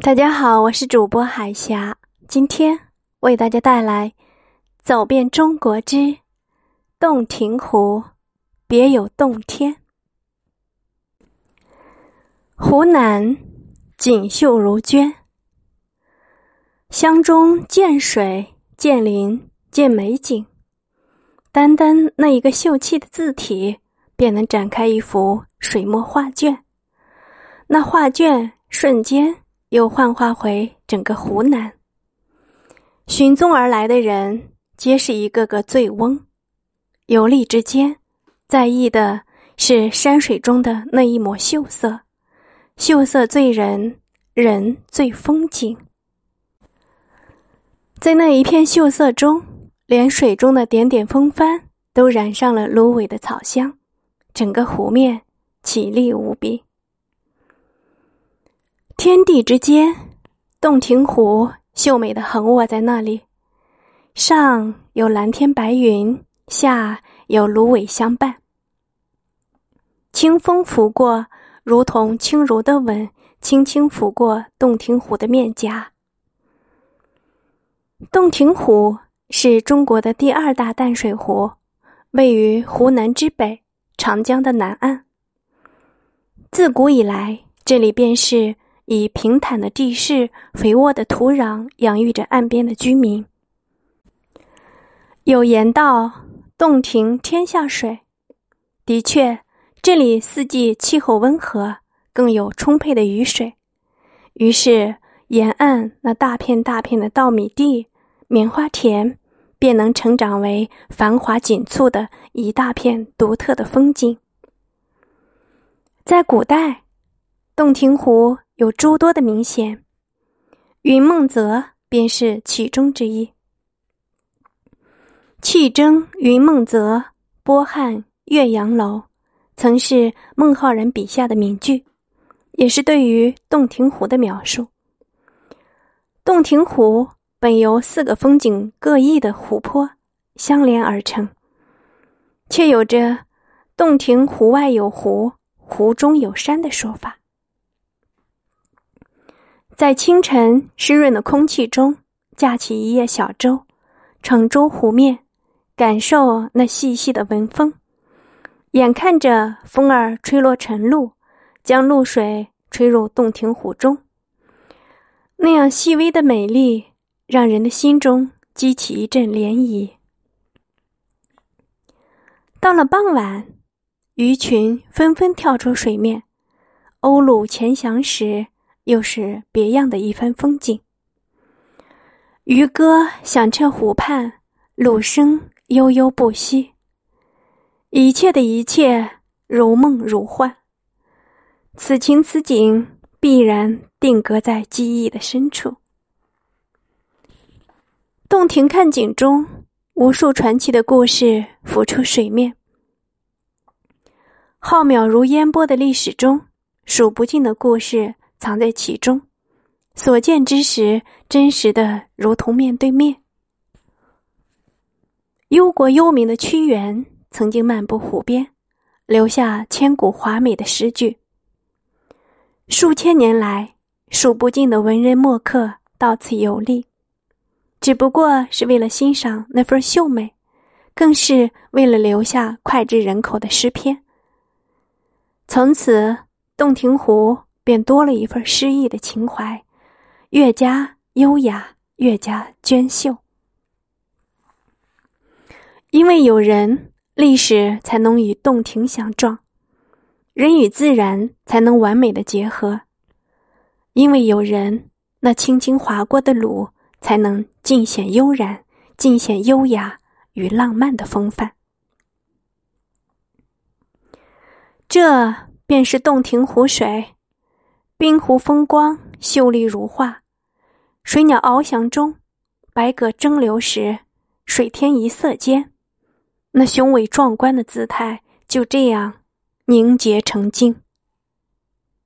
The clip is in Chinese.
大家好，我是主播海霞，今天为大家带来《走遍中国之洞庭湖》，别有洞天。湖南锦绣如绢，湘中见水、见林、见美景，单单那一个秀气的字体，便能展开一幅水墨画卷。那画卷瞬间。又幻化回整个湖南，寻踪而来的人皆是一个个醉翁，游历之间，在意的是山水中的那一抹秀色，秀色醉人，人醉风景。在那一片秀色中，连水中的点点风帆都染上了芦苇的草香，整个湖面绮丽无比。天地之间，洞庭湖秀美的横卧在那里，上有蓝天白云，下有芦苇相伴。清风拂过，如同轻柔的吻，轻轻拂过洞庭湖的面颊。洞庭湖是中国的第二大淡水湖，位于湖南之北，长江的南岸。自古以来，这里便是。以平坦的地势、肥沃的土壤养育着岸边的居民。有言道：“洞庭天下水。”的确，这里四季气候温和，更有充沛的雨水。于是，沿岸那大片大片的稻米地、棉花田，便能成长为繁华锦簇的一大片独特的风景。在古代，洞庭湖。有诸多的名贤，云梦泽便是其中之一。气蒸云梦泽，波撼岳阳楼，曾是孟浩然笔下的名句，也是对于洞庭湖的描述。洞庭湖本由四个风景各异的湖泊相连而成，却有着“洞庭湖外有湖，湖中有山”的说法。在清晨湿润的空气中，架起一叶小舟，乘舟湖面，感受那细细的文风。眼看着风儿吹落晨露，将露水吹入洞庭湖中，那样细微的美丽，让人的心中激起一阵涟漪。到了傍晚，鱼群纷纷跳出水面，鸥鹭潜翔时。又是别样的一番风景。渔歌响彻湖畔，橹声悠悠不息。一切的一切如梦如幻，此情此景必然定格在记忆的深处。洞庭看景中，无数传奇的故事浮出水面。浩渺如烟波的历史中，数不尽的故事。藏在其中，所见之时，真实的如同面对面。忧国忧民的屈原曾经漫步湖边，留下千古华美的诗句。数千年来，数不尽的文人墨客到此游历，只不过是为了欣赏那份秀美，更是为了留下脍炙人口的诗篇。从此，洞庭湖。便多了一份诗意的情怀，越加优雅，越加娟秀。因为有人，历史才能与洞庭相撞，人与自然才能完美的结合。因为有人，那轻轻划过的橹才能尽显悠然，尽显优雅与浪漫的风范。这便是洞庭湖水。冰湖风光秀丽如画，水鸟翱翔中，白鸽争流时，水天一色间，那雄伟壮观的姿态就这样凝结成镜。